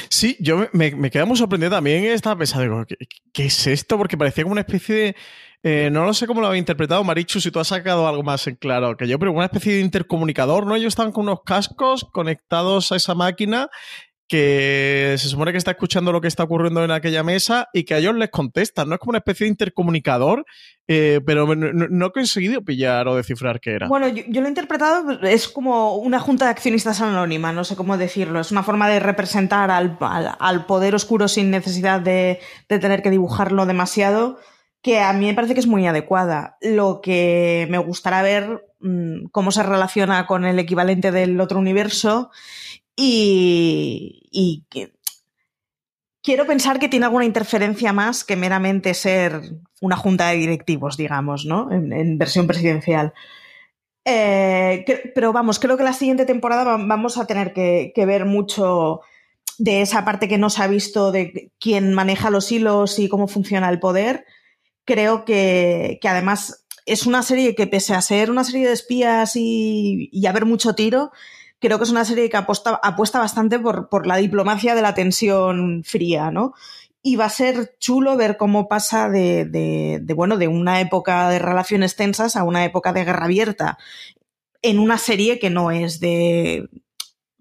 Sí, yo me, me quedé muy sorprendido también. Estaba pensando, ¿qué, ¿qué, es esto? Porque parecía como una especie de. Eh, no lo sé cómo lo había interpretado, Marichu, si tú has sacado algo más en claro que yo, pero una especie de intercomunicador, ¿no? Ellos estaban con unos cascos conectados a esa máquina que se supone que está escuchando lo que está ocurriendo en aquella mesa y que a ellos les contestan, ¿no? Es como una especie de intercomunicador, eh, pero no, he conseguido pillar o descifrar qué era. Bueno, yo, yo, lo he interpretado, es como una junta de accionistas anónima, no sé cómo decirlo, es una forma de representar al, al, al poder oscuro sin necesidad de, de tener que dibujarlo demasiado, que a mí me parece que es muy adecuada. Lo que me gustará ver mmm, cómo se relaciona con el equivalente del otro universo y, quiero pensar que tiene alguna interferencia más que meramente ser una junta de directivos, digamos, ¿no? En, versión presidencial. Eh, pero vamos, creo que la siguiente temporada vamos a tener que, ver mucho de esa parte que no se ha visto de quién maneja los hilos y cómo funciona el poder. Creo que, que además es una serie que, pese a ser una serie de espías y, y haber mucho tiro, creo que es una serie que aposta, apuesta bastante por, por, la diplomacia de la tensión fría, ¿no? y va a ser chulo ver cómo pasa de, de, de, bueno, de una época de relaciones tensas a una época de guerra abierta en una serie que no es de,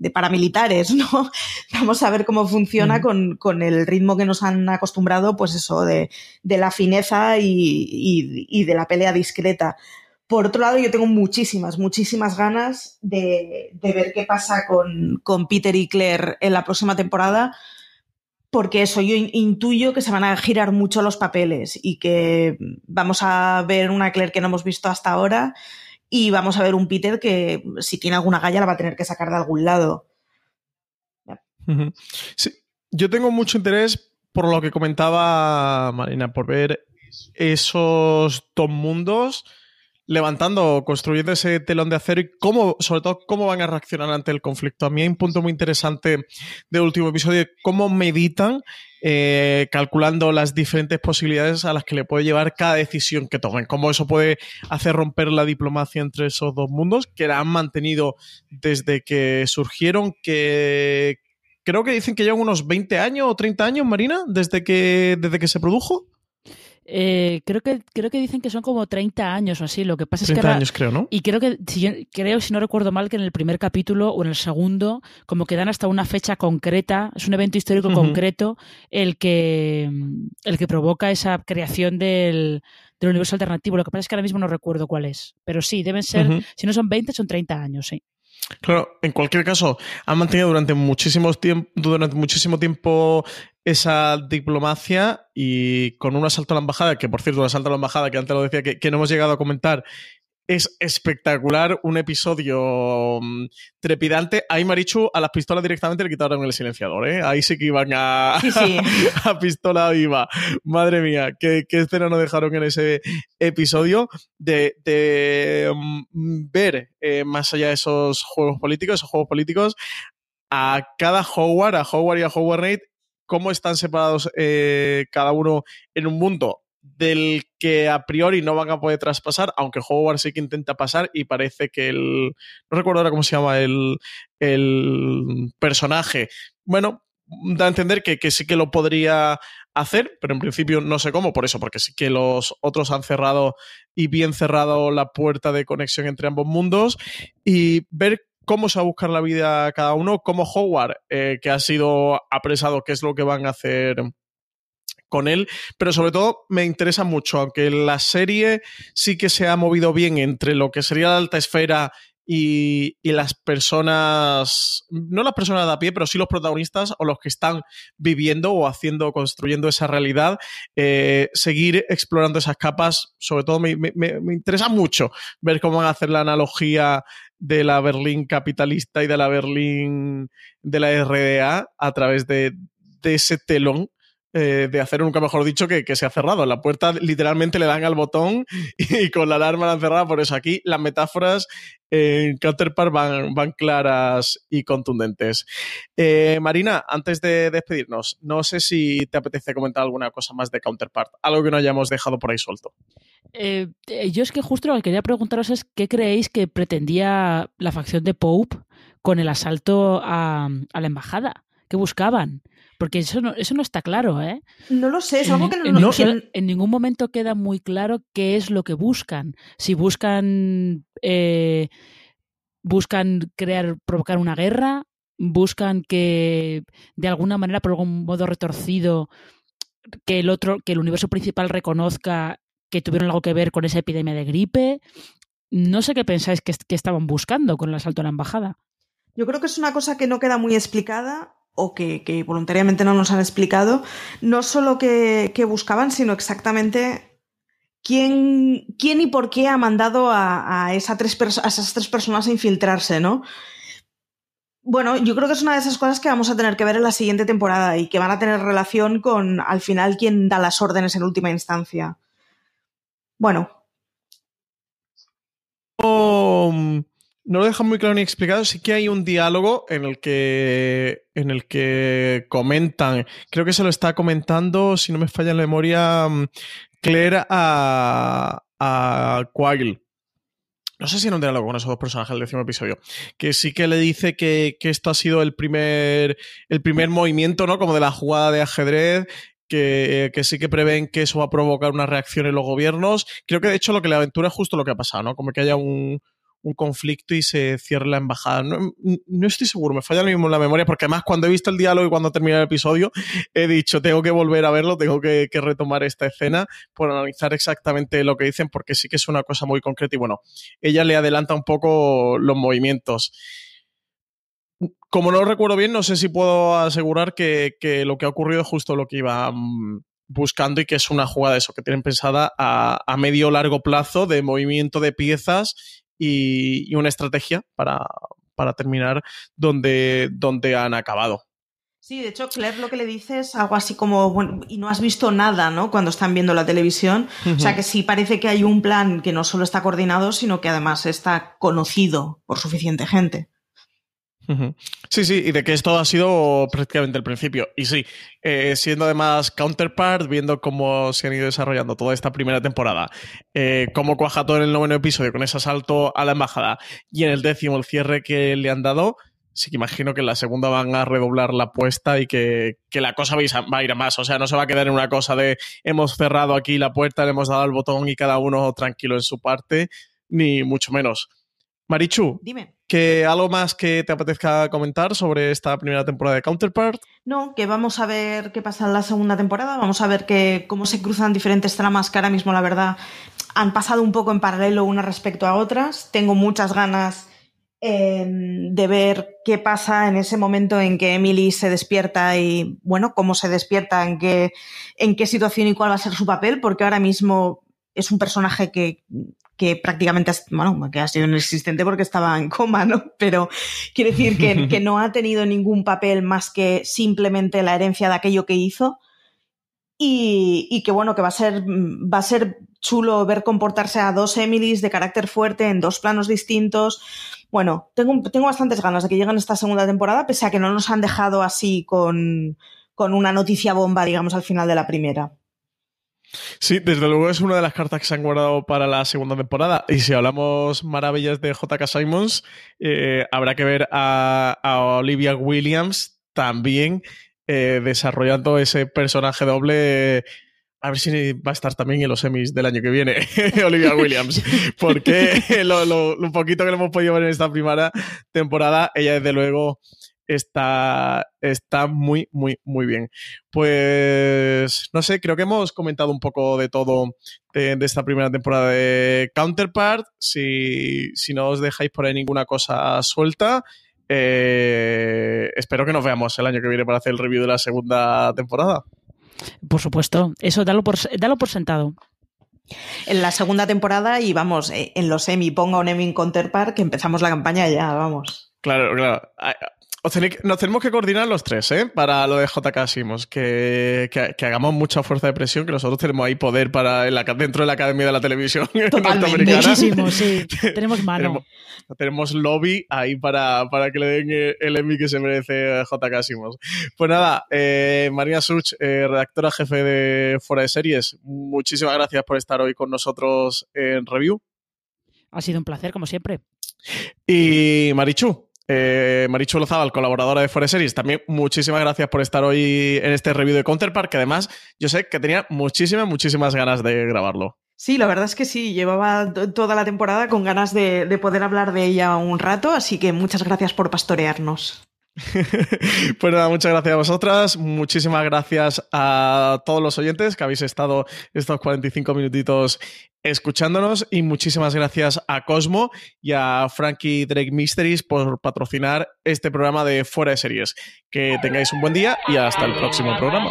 de paramilitares, ¿no? Vamos a ver cómo funciona mm. con, con, el ritmo que nos han acostumbrado, pues eso, de, de la fineza y, y, y, de la pelea discreta. Por otro lado, yo tengo muchísimas, muchísimas ganas de, de ver qué pasa con, con Peter y Claire en la próxima temporada, porque eso, yo intuyo que se van a girar mucho los papeles y que vamos a ver una Claire que no hemos visto hasta ahora y vamos a ver un Peter que si tiene alguna galla la va a tener que sacar de algún lado. Sí, yo tengo mucho interés por lo que comentaba Marina, por ver esos dos mundos levantando, construyendo ese telón de acero y cómo, sobre todo, cómo van a reaccionar ante el conflicto. A mí hay un punto muy interesante del último episodio, cómo meditan eh, calculando las diferentes posibilidades a las que le puede llevar cada decisión que tomen, cómo eso puede hacer romper la diplomacia entre esos dos mundos, que la han mantenido desde que surgieron, que creo que dicen que llevan unos 20 años o 30 años, Marina, desde que, desde que se produjo. Eh, creo que creo que dicen que son como 30 años o así. Lo que pasa es que. años, creo, ¿no? Y creo que, si creo, si no recuerdo mal, que en el primer capítulo o en el segundo, como que dan hasta una fecha concreta, es un evento histórico concreto el que, el que provoca esa creación del, del universo alternativo. Lo que pasa es que ahora mismo no recuerdo cuál es. Pero sí, deben ser, si no son 20, son 30 años, sí. Claro, en cualquier caso, han mantenido durante, muchísimos durante muchísimo tiempo esa diplomacia y con un asalto a la embajada, que por cierto, un asalto a la embajada, que antes lo decía, que, no hemos llegado a comentar, es espectacular, un episodio mm, trepidante. Ahí Marichu a las pistolas directamente le quitaron el silenciador, ¿eh? Ahí sí que iban a, a pistola viva. Madre mía, qué, escena nos dejaron en ese episodio de, mm, ver eh, más allá de esos juegos políticos, esos juegos políticos, a cada Howard, a Howard y a Howard Knight, cómo están separados eh, cada uno en un mundo del que a priori no van a poder traspasar, aunque Howard sí que intenta pasar y parece que el... No recuerdo ahora cómo se llama el, el personaje. Bueno, da a entender que, que, sí que lo podría hacer, pero en principio no sé cómo, por eso, porque sí que los otros han cerrado y bien cerrado la puerta de conexión entre ambos mundos y ver cómo se va a buscar la vida cada uno, como Howard, eh, que ha sido apresado, qué es lo que van a hacer con él, pero sobre todo me interesa mucho, aunque la serie sí que se ha movido bien entre lo que sería la alta esfera y, las personas, no las personas de a pie, pero sí los protagonistas o los que están viviendo o haciendo, construyendo esa realidad, eh, seguir explorando esas capas, sobre todo me, interesa mucho ver cómo van a hacer la analogía de la Berlín capitalista y de la Berlín de la RDA a través de, de ese telón eh, de hacer nunca mejor dicho que, que, se ha cerrado. La puerta literalmente le dan al botón y con la alarma la han cerrado. Por eso aquí las metáforas en Counterpart van, van claras y contundentes. Eh, Marina, antes de despedirnos, no sé si te apetece comentar alguna cosa más de Counterpart, algo que no hayamos dejado por ahí suelto. Eh, yo es que justo lo que quería preguntaros es qué creéis que pretendía la facción de Pope con el asalto a, a la embajada. ¿Qué buscaban? Porque eso no, eso no está claro, ¿eh? No lo sé, es algo que no, no, en, ningún momento queda muy claro qué es lo que buscan. Si buscan eh, buscan crear, provocar una guerra, buscan que de alguna manera, por algún modo retorcido, que el otro, que el universo principal reconozca que tuvieron algo que ver con esa epidemia de gripe. No sé qué pensáis que, que estaban buscando con el asalto a la embajada. Yo creo que es una cosa que no queda muy explicada o que, voluntariamente no nos han explicado, no solo que, buscaban, sino exactamente quién, y por qué ha mandado a esas tres personas a infiltrarse, ¿no? Bueno, yo creo que es una de esas cosas que vamos a tener que ver en la siguiente temporada y que van a tener relación con, al final, quién da las órdenes en última instancia. Bueno. Um, no lo dejan muy claro ni explicado. Sí que hay un diálogo en el que, en el que comentan, creo que se lo está comentando, si no me falla la memoria, mm, Claire a, a. No sé si en un diálogo con esos dos personajes del décimo episodio. Que sí que le dice que, que, esto ha sido el primer, el primer movimiento, ¿no? Como de la jugada de ajedrez que, que, sí que prevén que eso va a provocar una reacción en los gobiernos. Creo que de hecho lo que le aventura es justo lo que ha pasado, ¿no? Como que haya un, un conflicto y se cierre la embajada. No, no, estoy seguro, me falla lo mismo en la memoria, porque además cuando he visto el diálogo y cuando terminé el episodio, he dicho, tengo que volver a verlo, tengo que, que, retomar esta escena por analizar exactamente lo que dicen, porque sí que es una cosa muy concreta y bueno, ella le adelanta un poco los movimientos. Como no recuerdo bien, no sé si puedo asegurar que, que lo que ha ocurrido es justo lo que iba mm, buscando y que es una jugada de eso que tienen pensada a, a medio largo plazo de movimiento de piezas y, y una estrategia para, para terminar donde, donde han acabado. Sí, de hecho, Claire lo que le dice es algo así como, bueno, y no has visto nada, ¿no? Cuando están viendo la televisión. Uh -huh. O sea que sí parece que hay un plan que no solo está coordinado, sino que además está conocido por suficiente gente. Sí, sí, y de que esto ha sido prácticamente el principio. Y sí, eh, siendo además Counterpart, viendo cómo se han ido desarrollando toda esta primera temporada, eh, cómo cuaja todo en el noveno episodio con ese asalto a la embajada y en el décimo el cierre que le han dado, sí que imagino que en la segunda van a redoblar la apuesta y que, que la cosa va a ir a más. O sea, no se va a quedar en una cosa de hemos cerrado aquí la puerta, le hemos dado el botón y cada uno tranquilo en su parte, ni mucho menos. Marichu, Dime. ¿Que ¿algo más que te apetezca comentar sobre esta primera temporada de Counterpart? No, que vamos a ver qué pasa en la segunda temporada, vamos a ver cómo se cruzan diferentes tramas que ahora mismo, la verdad, han pasado un poco en paralelo unas respecto a otras. Tengo muchas ganas eh, de ver qué pasa en ese momento en que Emily se despierta y, bueno, cómo se despierta, en qué, en qué situación y cuál va a ser su papel, porque ahora mismo es un personaje que que prácticamente, bueno, que ha sido inexistente porque estaba en coma, ¿no? Pero quiere decir que, que, no ha tenido ningún papel más que simplemente la herencia de aquello que hizo. Y, y, que bueno, que va a ser, va a ser chulo ver comportarse a dos Emilys de carácter fuerte en dos planos distintos. Bueno, tengo, tengo bastantes ganas de que lleguen esta segunda temporada, pese a que no nos han dejado así con, con una noticia bomba, digamos, al final de la primera. Sí, desde luego es una de las cartas que se han guardado para la segunda temporada. Y si hablamos maravillas de JK Simons, eh, habrá que ver a, a, Olivia Williams también eh, desarrollando ese personaje doble. A ver si va a estar también en los semis del año que viene, Olivia Williams. Porque lo, lo, lo, poquito que le hemos podido ver en esta primera temporada, ella desde luego está, está muy, muy, muy bien. Pues, no sé, creo que hemos comentado un poco de todo de, de esta primera temporada de Counterpart. Si, si, no os dejáis por ahí ninguna cosa suelta, eh, espero que nos veamos el año que viene para hacer el review de la segunda temporada. Por supuesto, eso dalo por, dalo por sentado. En la segunda temporada y vamos, eh, en los Emmy, ponga un Emmy en Counterpart, que empezamos la campaña ya, vamos. Claro, claro nos tenemos que coordinar los tres, ¿eh? Para lo de JK Simos, que, que, que, hagamos mucha fuerza de presión, que nosotros tenemos ahí poder para en la, dentro de la Academia de la Televisión Totalmente. Muchísimo, sí. Tenemos mano. tenemos, tenemos, lobby ahí para, para que le den el Emmy que se merece JK Simos. Pues nada, eh, María Such, eh, redactora jefe de Fuera de Series, muchísimas gracias por estar hoy con nosotros en Review. Ha sido un placer, como siempre. Y Marichu, eh, Marichu colaboradora de Forest Series, también muchísimas gracias por estar hoy en este review de Counterpart, que además yo sé que tenía muchísimas, muchísimas ganas de grabarlo. Sí, la verdad es que sí, llevaba toda la temporada con ganas de, de poder hablar de ella un rato, así que muchas gracias por pastorearnos. pues nada, muchas gracias a vosotras, muchísimas gracias a todos los oyentes que habéis estado estos 45 minutitos escuchándonos y muchísimas gracias a Cosmo y a Frankie Drake Mysteries por patrocinar este programa de Fuera de Series. Que tengáis un buen día y hasta el próximo programa.